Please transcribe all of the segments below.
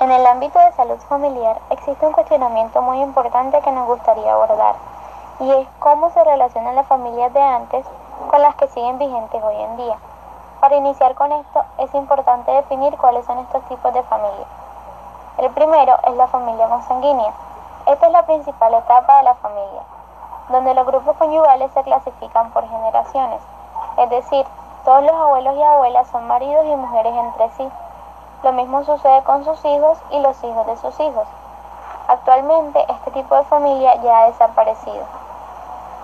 En el ámbito de salud familiar existe un cuestionamiento muy importante que nos gustaría abordar, y es cómo se relacionan las familias de antes con las que siguen vigentes hoy en día. Para iniciar con esto es importante definir cuáles son estos tipos de familia. El primero es la familia consanguínea. Esta es la principal etapa de la familia, donde los grupos conyugales se clasifican por generaciones, es decir, todos los abuelos y abuelas son maridos y mujeres entre sí. Lo mismo sucede con sus hijos y los hijos de sus hijos. Actualmente este tipo de familia ya ha desaparecido.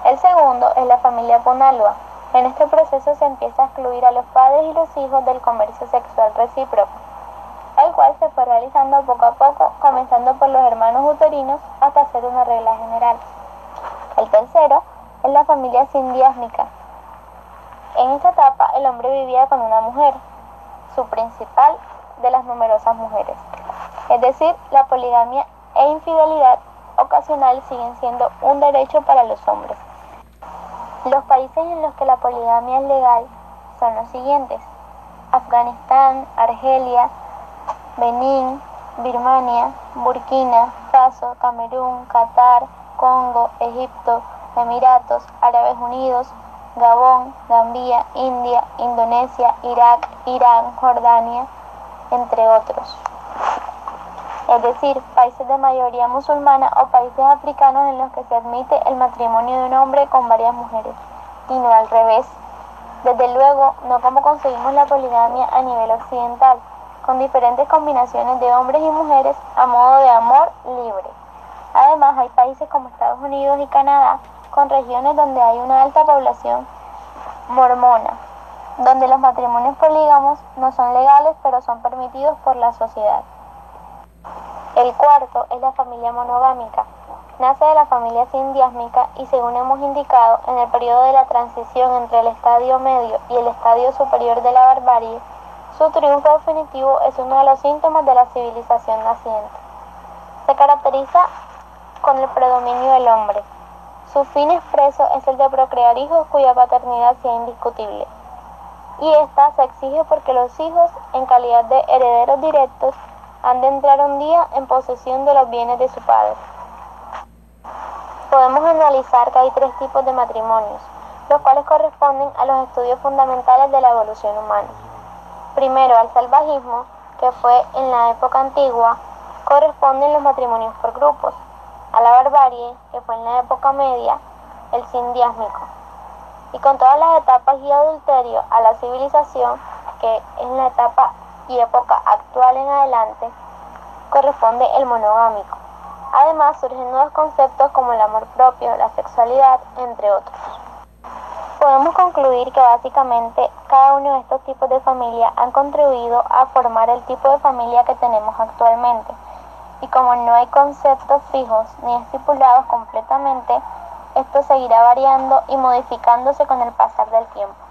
El segundo es la familia Punalua. En este proceso se empieza a excluir a los padres y los hijos del comercio sexual recíproco, el cual se fue realizando poco a poco, comenzando por los hermanos uterinos hasta ser una regla general. El tercero es la familia sindiásmica. En esta etapa el hombre vivía con una mujer, su principal de las numerosas mujeres. Es decir, la poligamia e infidelidad ocasional siguen siendo un derecho para los hombres. Los países en los que la poligamia es legal son los siguientes. Afganistán, Argelia, Benín, Birmania, Burkina Faso, Camerún, Qatar, Congo, Egipto, Emiratos, Árabes Unidos, Gabón, Gambia, India, Indonesia, Irak, Irán, Jordania, entre otros. Es decir, países de mayoría musulmana o países africanos en los que se admite el matrimonio de un hombre con varias mujeres, y no al revés. Desde luego, no como conseguimos la poligamia a nivel occidental, con diferentes combinaciones de hombres y mujeres a modo de amor libre. Además, hay países como Estados Unidos y Canadá con regiones donde hay una alta población mormona, donde los matrimonios polígamos no son legales pero son permitidos por la sociedad. El cuarto es la familia monogámica. Nace de la familia sindiásmica y según hemos indicado, en el periodo de la transición entre el estadio medio y el estadio superior de la barbarie, su triunfo definitivo es uno de los síntomas de la civilización naciente. Se caracteriza con el predominio del hombre, su fin expreso es el de procrear hijos cuya paternidad sea indiscutible. Y esta se exige porque los hijos, en calidad de herederos directos, han de entrar un día en posesión de los bienes de su padre. Podemos analizar que hay tres tipos de matrimonios, los cuales corresponden a los estudios fundamentales de la evolución humana. Primero, al salvajismo, que fue en la época antigua, corresponden los matrimonios por grupos, a la barbarie, que fue en la época media, el sindiásmico, y con todas las etapas y adulterio a la civilización, que en la etapa y época actual en adelante, corresponde el monogámico. Además surgen nuevos conceptos como el amor propio, la sexualidad, entre otros. Podemos concluir que básicamente cada uno de estos tipos de familia han contribuido a formar el tipo de familia que tenemos actualmente y como no hay conceptos fijos ni estipulados completamente, esto seguirá variando y modificándose con el pasar del tiempo.